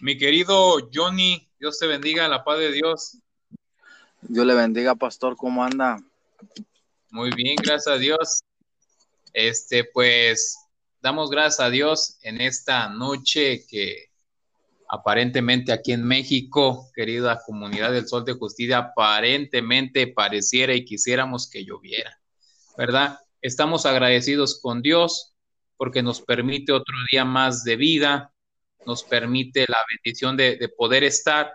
Mi querido Johnny, Dios te bendiga, la paz de Dios. Dios le bendiga, pastor, ¿cómo anda? Muy bien, gracias a Dios. Este, pues, damos gracias a Dios en esta noche que aparentemente aquí en México, querida comunidad del Sol de Justicia, aparentemente pareciera y quisiéramos que lloviera, ¿verdad? Estamos agradecidos con Dios porque nos permite otro día más de vida, nos permite la bendición de, poder estar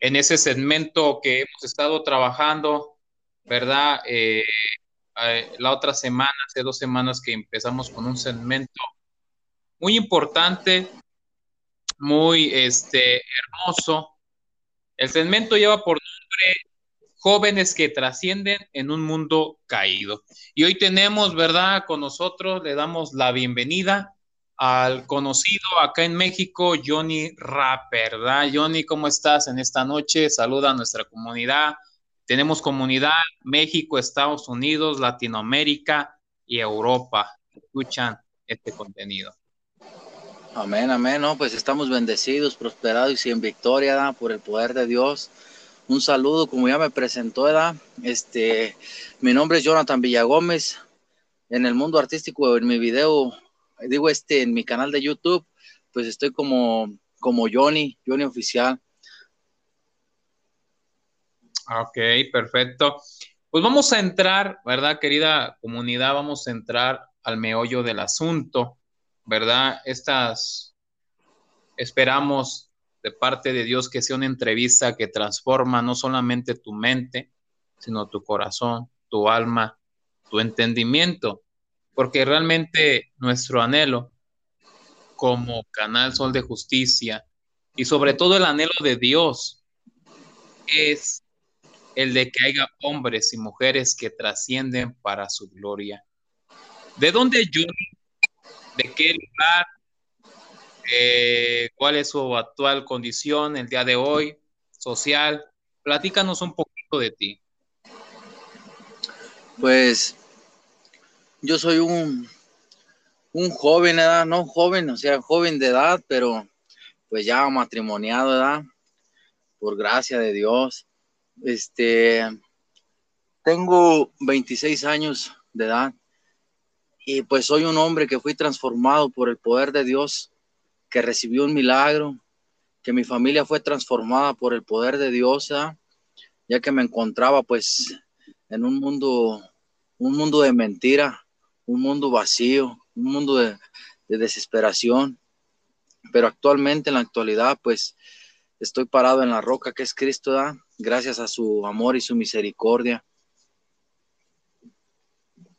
en ese segmento que hemos estado trabajando, ¿verdad? Eh, eh, la otra semana, hace dos semanas que empezamos con un segmento muy importante, muy este, hermoso. El segmento lleva por nombre Jóvenes que trascienden en un mundo caído. Y hoy tenemos, ¿verdad? Con nosotros le damos la bienvenida al conocido acá en México, Johnny Rapper, ¿verdad? Johnny, ¿cómo estás en esta noche? Saluda a nuestra comunidad. Tenemos comunidad México, Estados Unidos, Latinoamérica y Europa. Escuchan este contenido. Amén, amén, ¿no? Pues estamos bendecidos, prosperados y sin victoria, por el poder de Dios. Un saludo, como ya me presentó, ¿verdad? Este, mi nombre es Jonathan Villagómez. En el mundo artístico, en mi video, digo este, en mi canal de YouTube, pues estoy como, como Johnny, Johnny Oficial. Ok, perfecto. Pues vamos a entrar, ¿verdad, querida comunidad? Vamos a entrar al meollo del asunto. ¿verdad? Estas esperamos de parte de Dios que sea una entrevista que transforma no solamente tu mente, sino tu corazón, tu alma, tu entendimiento, porque realmente nuestro anhelo como canal Sol de Justicia y sobre todo el anhelo de Dios es el de que haya hombres y mujeres que trascienden para su gloria. ¿De dónde yo de qué lugar, eh, cuál es su actual condición el día de hoy, social. Platícanos un poquito de ti. Pues yo soy un, un joven, edad, no joven, o sea, joven de edad, pero pues ya matrimoniado, edad, por gracia de Dios. Este, tengo 26 años de edad y pues soy un hombre que fui transformado por el poder de Dios, que recibió un milagro, que mi familia fue transformada por el poder de Dios, ya que me encontraba pues en un mundo, un mundo de mentira, un mundo vacío, un mundo de, desesperación. Pero actualmente, en la actualidad, pues estoy parado en la roca que es Cristo, gracias a su amor y su misericordia.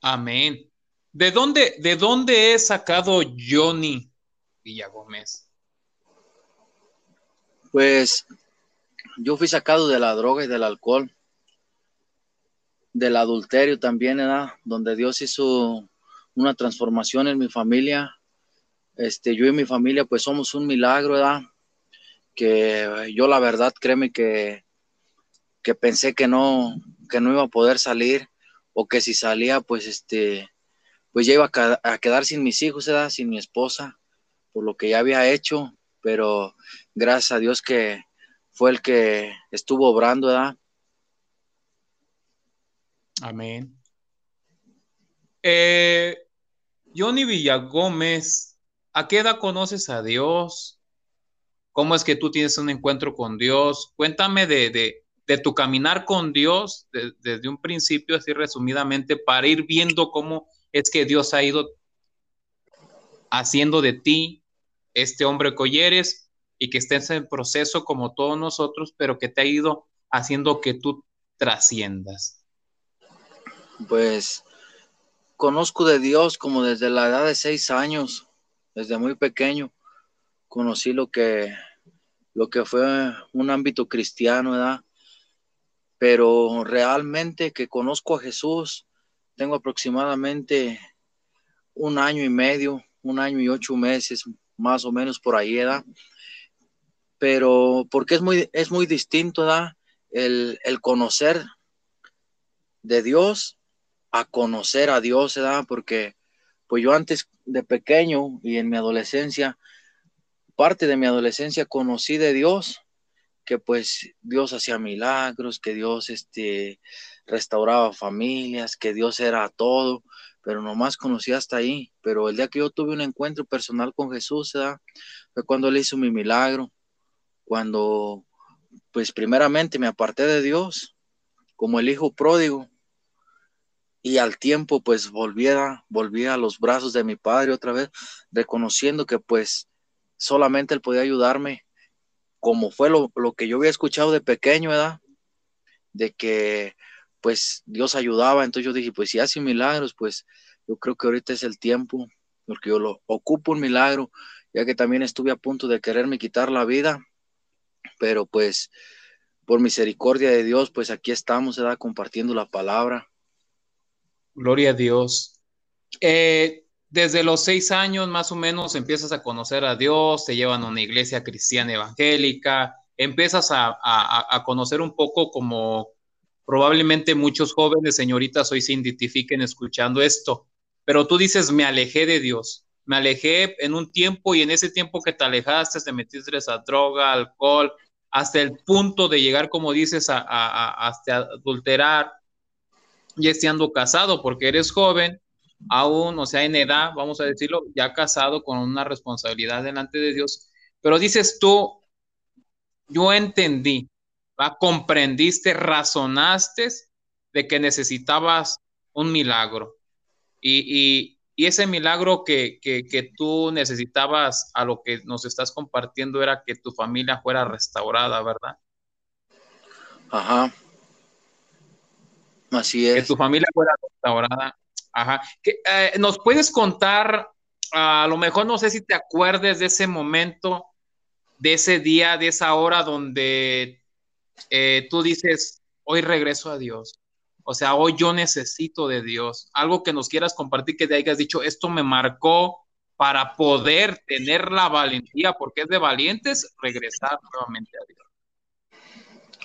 Amén. ¿De dónde, ¿De dónde es sacado Johnny Villagómez? Pues yo fui sacado de la droga y del alcohol, del adulterio también, ¿verdad? Donde Dios hizo una transformación en mi familia. Este, yo y mi familia, pues somos un milagro, ¿verdad? Que yo la verdad, créeme que, que pensé que no, que no iba a poder salir, o que si salía, pues este, pues ya iba a, quedar sin mis hijos, sin mi esposa, por lo que ya había hecho, pero gracias a Dios que fue el que estuvo obrando, ¿verdad? Amén. Eh, Johnny Villagómez, ¿a qué edad conoces a Dios? ¿Cómo es que tú tienes un encuentro con Dios? Cuéntame de, tu caminar con Dios desde un principio, así resumidamente, para ir viendo cómo es que Dios ha ido haciendo de ti este hombre que y que estés en proceso como todos nosotros, pero que te ha ido haciendo que tú trasciendas. Pues conozco de Dios como desde la edad de seis años, desde muy pequeño, conocí lo que, lo que fue un ámbito cristiano, ¿verdad? Pero realmente que conozco a Jesús tengo aproximadamente un año y medio, un año y ocho meses, más o menos por ahí, ¿verdad? Pero porque es muy, es muy distinto. El, el conocer de Dios a conocer a Dios, ¿verdad? Porque pues yo antes de pequeño y en mi adolescencia, parte de mi adolescencia conocí de Dios, que pues Dios hacía milagros, que Dios este, restauraba familias, que Dios era todo, pero nomás conocí hasta ahí. Pero el día que yo tuve un encuentro personal con Jesús, fue cuando Él hizo mi milagro, cuando pues primeramente me aparté de Dios como el hijo pródigo y al tiempo pues volví a, volví a los brazos de mi padre otra vez, reconociendo que pues solamente él podía ayudarme, como fue lo, que yo había escuchado de pequeño, ¿verdad? De que pues Dios ayudaba, entonces yo dije, pues si hace milagros, pues yo creo que ahorita es el tiempo, porque yo lo ocupo un milagro, ya que también estuve a punto de quererme quitar la vida, pero pues por misericordia de Dios, pues aquí estamos, ¿verdad? Compartiendo la palabra. Gloria a Dios. Eh, desde los seis años más o menos empiezas a conocer a Dios, te llevan a una iglesia cristiana evangélica, empiezas a, a conocer un poco como probablemente muchos jóvenes, señoritas, hoy se identifiquen escuchando esto, pero tú dices, me alejé de Dios, me alejé en un tiempo y en ese tiempo que te alejaste, te metiste a droga, alcohol, hasta el punto de llegar, como dices, a, hasta adulterar, y estando casado, porque eres joven, aún, o sea, en edad, vamos a decirlo, ya casado con una responsabilidad delante de Dios, pero dices tú, yo entendí, comprendiste, razonaste de que necesitabas un milagro. Y, ese milagro que, que, tú necesitabas a lo que nos estás compartiendo era que tu familia fuera restaurada, ¿verdad? Ajá. Así es. Que tu familia fuera restaurada. Ajá. Eh, ¿Nos puedes contar, a lo mejor no sé si te acuerdes de ese momento, de ese día, de esa hora donde eh, tú dices, hoy regreso a Dios. O sea, hoy yo necesito de Dios. Algo que nos quieras compartir, que te hayas dicho, esto me marcó para poder tener la valentía, porque es de valientes regresar nuevamente a Dios.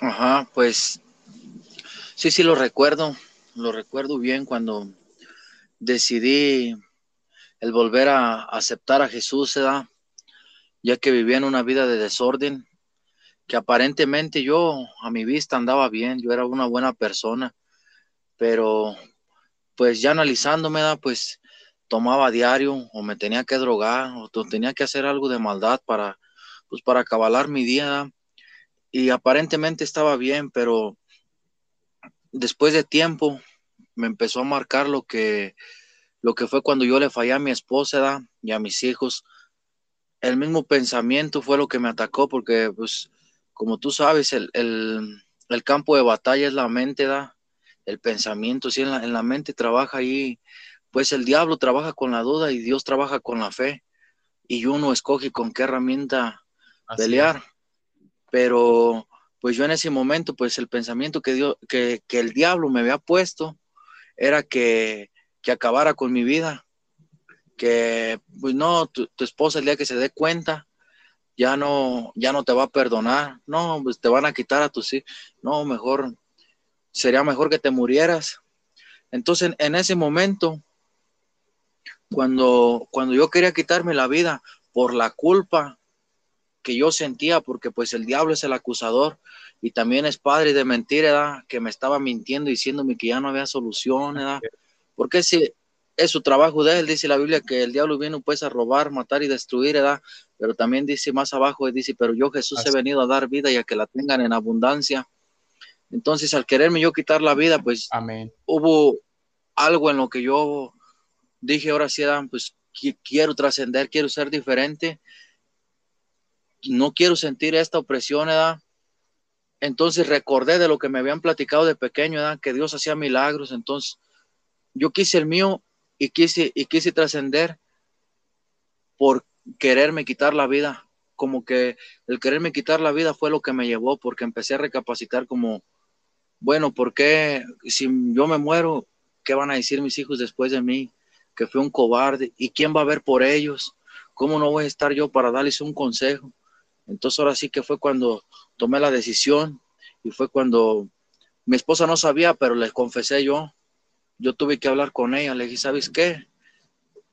Ajá, pues sí, sí lo recuerdo, lo recuerdo bien cuando decidí el volver a aceptar a Jesús, ya que vivía en una vida de desorden, que aparentemente yo a mi vista andaba bien, yo era una buena persona, pero pues ya analizándome, pues tomaba diario o me tenía que drogar o tenía que hacer algo de maldad para, pues para acabalar mi día y aparentemente estaba bien, pero después de tiempo me empezó a marcar lo que, lo que fue cuando yo le fallé a mi esposa y a mis hijos. El mismo pensamiento fue lo que me atacó porque pues como tú sabes, el, campo de batalla es la mente, da, el pensamiento, si en la, en la mente trabaja ahí, pues el diablo trabaja con la duda y Dios trabaja con la fe, y uno escoge con qué herramienta pelear. Pero pues yo en ese momento, pues el pensamiento que, dio, que, el diablo me había puesto era que, que acabara con mi vida, que pues no, tu, tu, esposa el día que se dé cuenta, ya no, ya no te va a perdonar, no, pues te van a quitar a tus hijos, no, mejor, sería mejor que te murieras. Entonces, en ese momento, cuando, cuando yo quería quitarme la vida por la culpa que yo sentía, porque pues el diablo es el acusador y también es padre de mentira, que me estaba mintiendo diciéndome que ya no había solución, ¿verdad? porque si es su trabajo de él, dice la Biblia que el diablo viene pues a robar, matar y destruir, ¿verdad? Pero también dice más abajo, dice, pero yo Jesús he venido a dar vida y a que la tengan en abundancia. Entonces, al quererme yo quitar la vida, pues hubo algo en lo que yo dije, ahora sí, pues quiero trascender, quiero ser diferente, no quiero sentir esta opresión, ¿verdad? Entonces recordé de lo que me habían platicado de pequeño, ¿verdad? Que Dios hacía milagros, entonces yo quise el mío y quise, y quise trascender por quererme quitar la vida. Como que el quererme quitar la vida fue lo que me llevó, porque empecé a recapacitar como, bueno, ¿por qué si yo me muero, qué van a decir mis hijos después de mí? Que fui un cobarde. ¿Y quién va a ver por ellos? ¿Cómo no voy a estar yo para darles un consejo? Entonces ahora sí que fue cuando tomé la decisión y fue cuando mi esposa no sabía, pero les confesé yo yo tuve que hablar con ella, le dije, ¿sabes qué?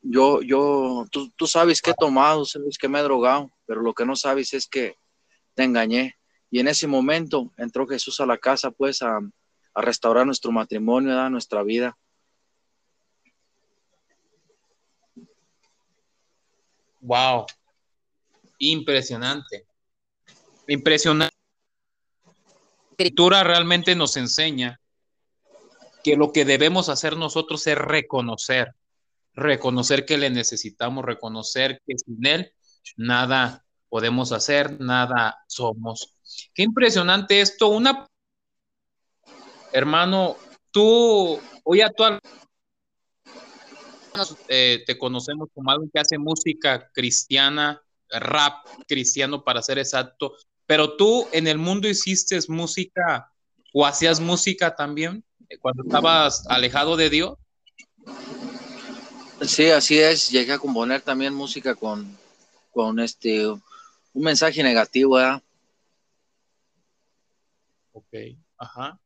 yo, yo, tú, tú sabes que he tomado, sabes que me he drogado, pero lo que no sabes es que te engañé. Y en ese momento entró Jesús a la casa, pues, a, restaurar nuestro matrimonio, a nuestra vida. Wow, impresionante. Impresionante. La escritura realmente nos enseña que lo que debemos hacer nosotros es reconocer, reconocer que le necesitamos, reconocer que sin él nada podemos hacer, nada somos. Qué impresionante esto. Una, hermano, tú hoy actual eh, te conocemos como alguien que hace música cristiana, rap cristiano para ser exacto, pero tú en el mundo hiciste música o hacías música también cuando estabas alejado de Dios. Sí, así es. Llegué a componer también música con, con este un mensaje negativo. Ok, ajá.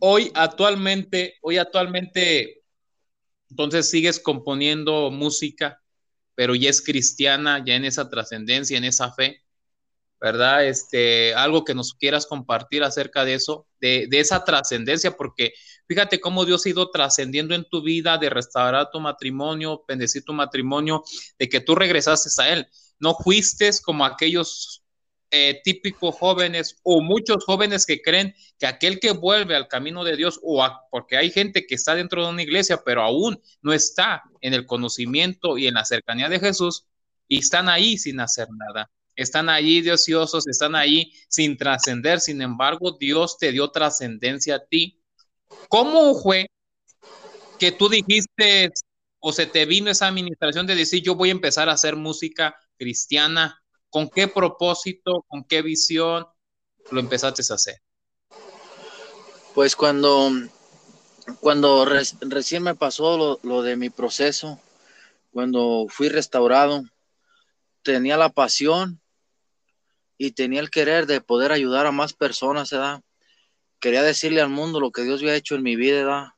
Hoy actualmente, hoy actualmente, entonces sigues componiendo música, pero ya es cristiana, ya en esa trascendencia, en esa fe. ¿verdad? Este, algo que nos quieras compartir acerca de eso, de, esa trascendencia, porque fíjate cómo Dios ha ido trascendiendo en tu vida, de restaurar tu matrimonio, bendecir tu matrimonio, de que tú regresaste a Él. No fuiste como aquellos eh, típicos jóvenes o muchos jóvenes que creen que aquel que vuelve al camino de Dios, o porque hay gente que está dentro de una iglesia, pero aún no está en el conocimiento y en la cercanía de Jesús, y están ahí sin hacer nada están allí ociosos, están ahí sin trascender, sin embargo, Dios te dio trascendencia a ti. ¿Cómo fue que tú dijiste o se te vino esa administración de decir yo voy a empezar a hacer música cristiana? ¿Con qué propósito, con qué visión lo empezaste a hacer? Pues cuando, cuando recién me pasó lo, de mi proceso, cuando fui restaurado, tenía la pasión y tenía el querer de poder ayudar a más personas, ¿verdad? Quería decirle al mundo lo que Dios había hecho en mi vida, ¿verdad?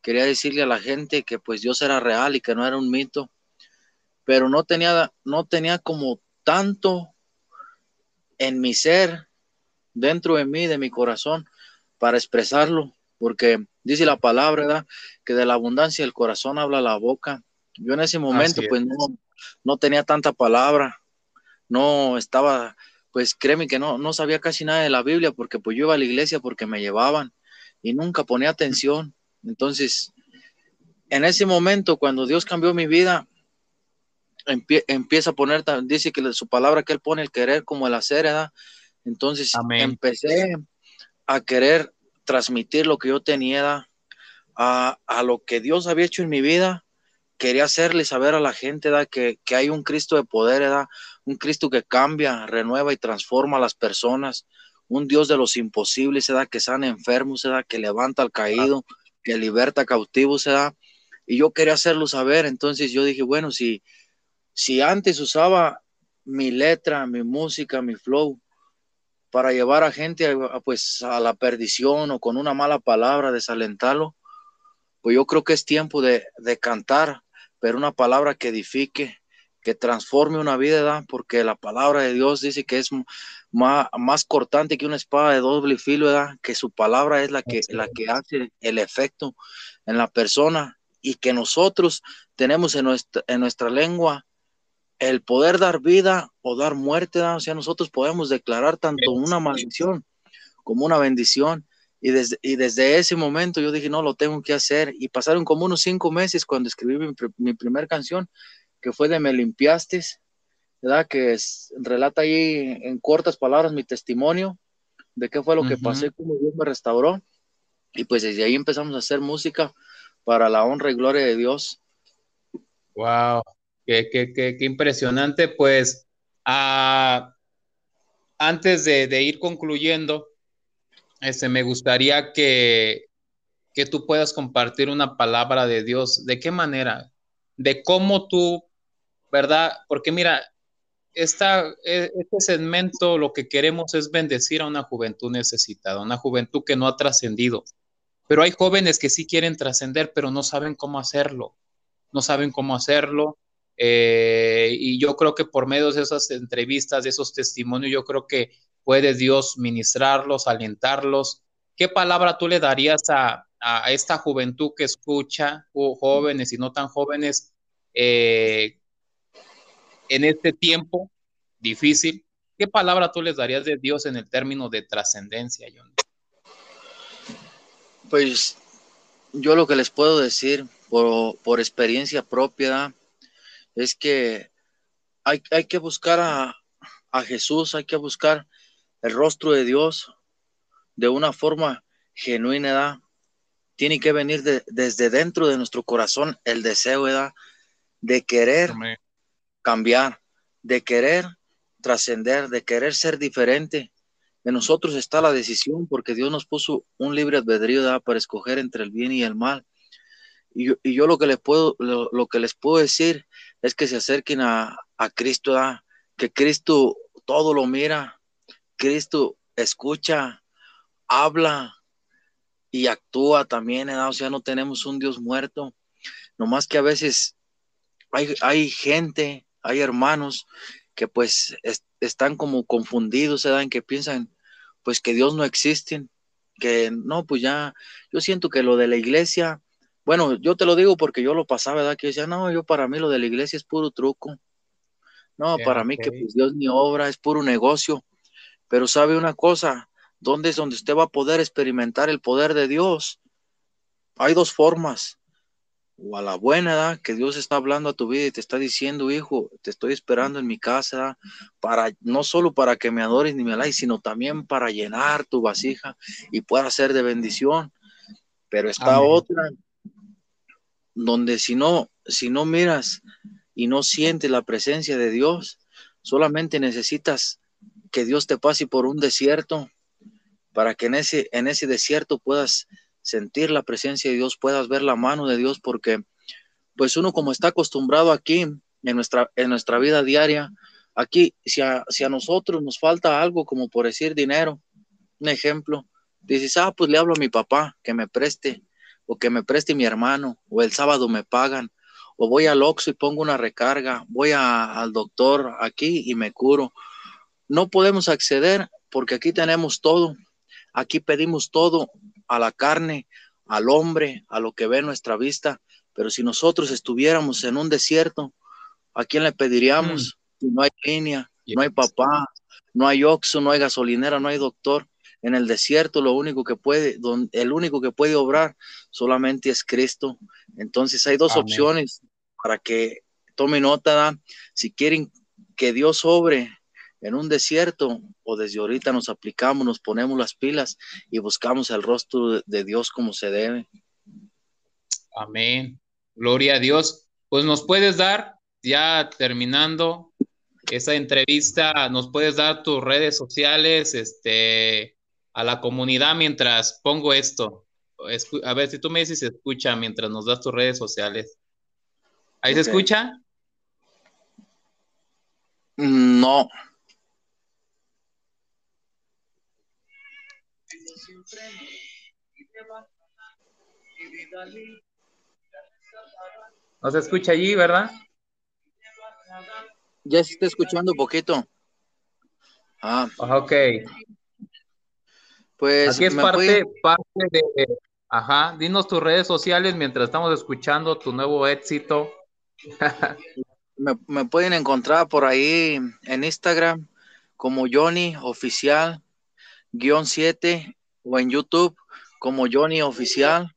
Quería decirle a la gente que pues Dios era real y que no era un mito, pero no tenía, no tenía como tanto en mi ser, dentro de mí, de mi corazón, para expresarlo, porque dice la palabra, ¿verdad? Que de la abundancia del corazón habla la boca. Yo en ese momento pues no, no tenía tanta palabra, no estaba pues créeme que no, no sabía casi nada de la Biblia porque pues yo iba a la iglesia porque me llevaban y nunca ponía atención. Entonces, en ese momento, cuando Dios cambió mi vida, empieza a poner, dice que su palabra que Él pone el querer como el hacer, ¿verdad? Entonces empecé a querer transmitir lo que yo tenía, a, a, lo que Dios había hecho en mi vida. Quería hacerle saber a la gente ¿da? Que, que hay un Cristo de poder, ¿da? un Cristo que cambia, renueva y transforma a las personas, un Dios de los imposibles, da que sana enfermos, da que levanta al caído, que liberta cautivos, da. Y yo quería hacerlo saber, entonces yo dije, bueno, si, si antes usaba mi letra, mi música, mi flow, para llevar a gente a, pues a la perdición o con una mala palabra desalentarlo, pues yo creo que es tiempo de, de cantar, pero una palabra que edifique, que transforme una vida, porque la palabra de Dios dice que es más, más cortante que una espada de doble filo, que su palabra es la que, la que hace el efecto en la persona y que nosotros tenemos en nuestra, en nuestra lengua el poder dar vida o dar muerte, o sea, nosotros podemos declarar tanto una maldición como una bendición. Y desde, y desde ese momento yo dije, no, lo tengo que hacer. Y pasaron como unos cinco meses cuando escribí mi, mi primera canción que fue de Me limpiaste, ¿verdad? Que relata ahí en cortas palabras mi testimonio de qué fue lo que pasé, cómo Dios me restauró. Y pues desde ahí empezamos a hacer música para la honra y gloria de Dios. Wow, qué, impresionante. Pues ah, antes de, ir concluyendo, este, me gustaría que, tú puedas compartir una palabra de Dios. ¿De qué manera? De cómo tú ¿verdad? Porque mira, e, este segmento lo que queremos es bendecir a una juventud necesitada, una juventud que no ha trascendido, Pero hay jóvenes que sí quieren trascender, pero no saben cómo hacerlo. No saben cómo hacerlo. Eh, y yo creo que por medio de esas entrevistas, de esos testimonios, yo creo que puede Dios ministrarlos, alentarlos. ¿Qué palabra tú le darías a, esta juventud que escucha, jóvenes y no tan jóvenes, eh, en este tiempo difícil? ¿Qué palabra tú les darías de Dios en el término de trascendencia, John? Pues yo lo que les puedo decir por, por experiencia propia es que hay, hay que buscar a, a, Jesús, hay que buscar el rostro de Dios de una forma genuina. Tiene que venir desde dentro de nuestro corazón el deseo de querer cambiar, de querer trascender, de querer ser diferente. En nosotros está la decisión porque Dios nos puso un libre albedrío para escoger entre el bien y el mal. Y yo, lo, que les puedo, lo, que les puedo decir es que se acerquen a, Cristo, que Cristo todo lo mira, Cristo escucha, habla y actúa también, o sea, no tenemos un Dios muerto, nomás que a veces hay, hay gente, hay hermanos que pues están como confundidos, que piensan pues que Dios no existe, que no, pues ya, yo siento que lo de la iglesia, bueno, yo te lo digo porque yo lo pasaba, ¿verdad? Que yo decía, no, yo para mí lo de la iglesia es puro truco. No, para mí que pues Dios ni obra, es puro negocio. Pero sabe una cosa, ¿dónde es donde usted va a poder experimentar el poder de Dios? Hay dos formas o a la buena edad que Dios está hablando a tu vida y te está diciendo, hijo, te estoy esperando en mi casa para no solo para que me adores ni me alabes, sino también para llenar tu vasija y pueda ser de bendición. Pero está otra donde si no si no miras y no sientes la presencia de Dios, solamente necesitas que Dios te pase por un desierto para que en ese en ese desierto puedas sentir la presencia de Dios, puedas ver la mano de Dios, porque pues uno como está acostumbrado aquí en nuestra, en nuestra vida diaria, aquí, si a, si a nosotros nos falta algo, como por decir dinero, un ejemplo, dices, ah, pues le hablo a mi papá que me preste, o que me preste mi hermano, o el sábado me pagan, o voy al Oxxo y pongo una recarga, voy al doctor aquí y me curo. No podemos acceder porque aquí tenemos todo, aquí pedimos todo a la carne, al hombre, a lo que ve nuestra vista. Pero si nosotros estuviéramos en un desierto, ¿a quién le pediríamos? Mm. No hay línea, no hay papá, no hay oxo, no hay gasolinera, no hay doctor. En el desierto lo único que puede, el único que puede obrar solamente es Cristo. Entonces hay dos opciones para que tome nota. Si quieren que Dios obre en un desierto o desde ahorita nos aplicamos, nos ponemos las pilas y buscamos el rostro de Dios como se debe. Amén. Gloria a Dios. Pues nos puedes dar, ya terminando esa entrevista, nos puedes dar tus redes sociales, este, a la comunidad mientras pongo esto. A ver si tú me dices si se escucha mientras nos das tus redes sociales. ¿Ahí se escucha? No. No se escucha allí, ¿verdad? Ya se está escuchando un poquito. Ah. Ok. Pues aquí es parte, parte de, ajá, dinos tus redes sociales mientras estamos escuchando tu nuevo éxito. me, me, pueden encontrar por ahí en Instagram como Johnny Oficial guion 7 o en YouTube como Johnny Oficial.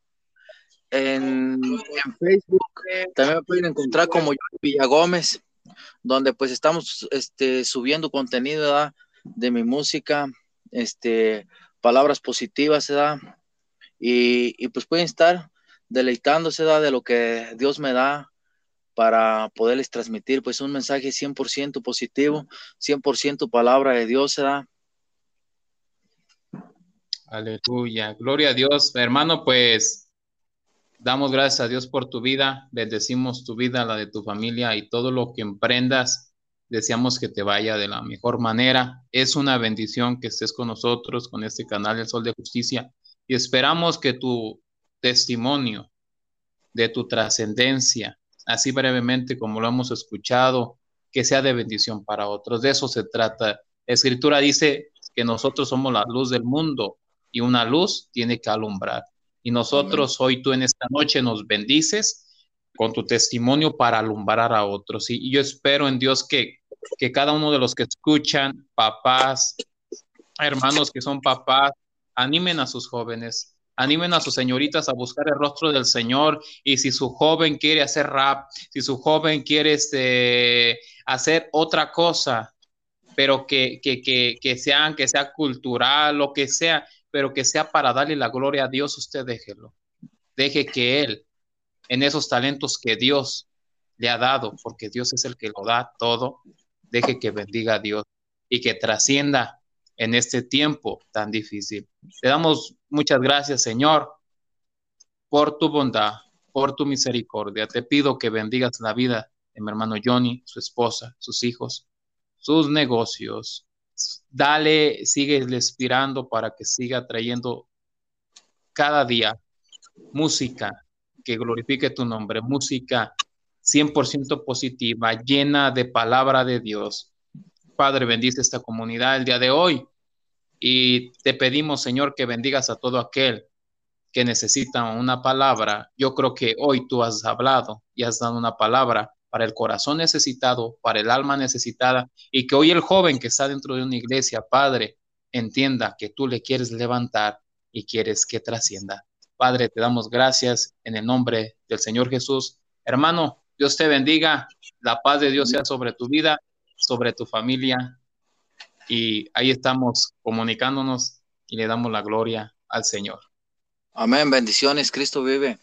En, Facebook también me pueden encontrar como Johnny Villagómez, donde pues estamos este, subiendo contenido de mi música, este, palabras positivas, ¿verdad? Y, y pues pueden estar deleitándose de lo que Dios me da para poderles transmitir pues un mensaje 100% positivo, 100% palabra de Dios, ¿verdad? Aleluya. Gloria a Dios. Hermano, pues damos gracias a Dios por tu vida. Bendecimos tu vida, la de tu familia y todo lo que emprendas. Deseamos que te vaya de la mejor manera. Es una bendición que estés con nosotros, con este canal El Sol de Justicia. y esperamos que tu testimonio de tu trascendencia, así brevemente como lo hemos escuchado, que sea de bendición para otros. De eso se trata. La escritura dice que nosotros somos la luz del mundo y una luz tiene que alumbrar. Y nosotros hoy tú en esta noche nos bendices con tu testimonio para alumbrar a otros. Y, yo espero en Dios que, que cada uno de los que escuchan, papás, hermanos que son papás, animen a sus jóvenes, animen a sus señoritas a buscar el rostro del Señor y si su joven quiere hacer rap, si su joven quiere este, hacer otra cosa, pero que, que, que, que, sean, que sea cultural, lo que sea, pero que sea para darle la gloria a Dios, usted déjelo. Deje que Él, en esos talentos que Dios le ha dado, porque Dios es el que lo da todo, deje que bendiga a Dios y que trascienda en este tiempo tan difícil. Te damos muchas gracias, Señor, por tu bondad, por tu misericordia. Te pido que bendigas la vida de mi hermano Johnny, su esposa, sus hijos, sus negocios. Dale, sigue inspirando para que siga trayendo cada día música que glorifique tu nombre, música 100% positiva, llena de palabra de Dios, Padre, bendice esta comunidad el día de hoy y te pedimos, Señor, que bendigas a todo aquel que necesita una palabra. Yo creo que hoy tú has hablado y has dado una palabra para el corazón necesitado, para el alma necesitada, y que hoy el joven que está dentro de una iglesia, Padre, entienda que tú le quieres levantar y quieres que trascienda. Padre, te damos gracias en el nombre del Señor Jesús. Hermano, Dios te bendiga, la paz de Dios sea sobre tu vida sobre tu familia y ahí estamos comunicándonos y le damos la gloria al Señor. Amén, bendiciones, Cristo vive.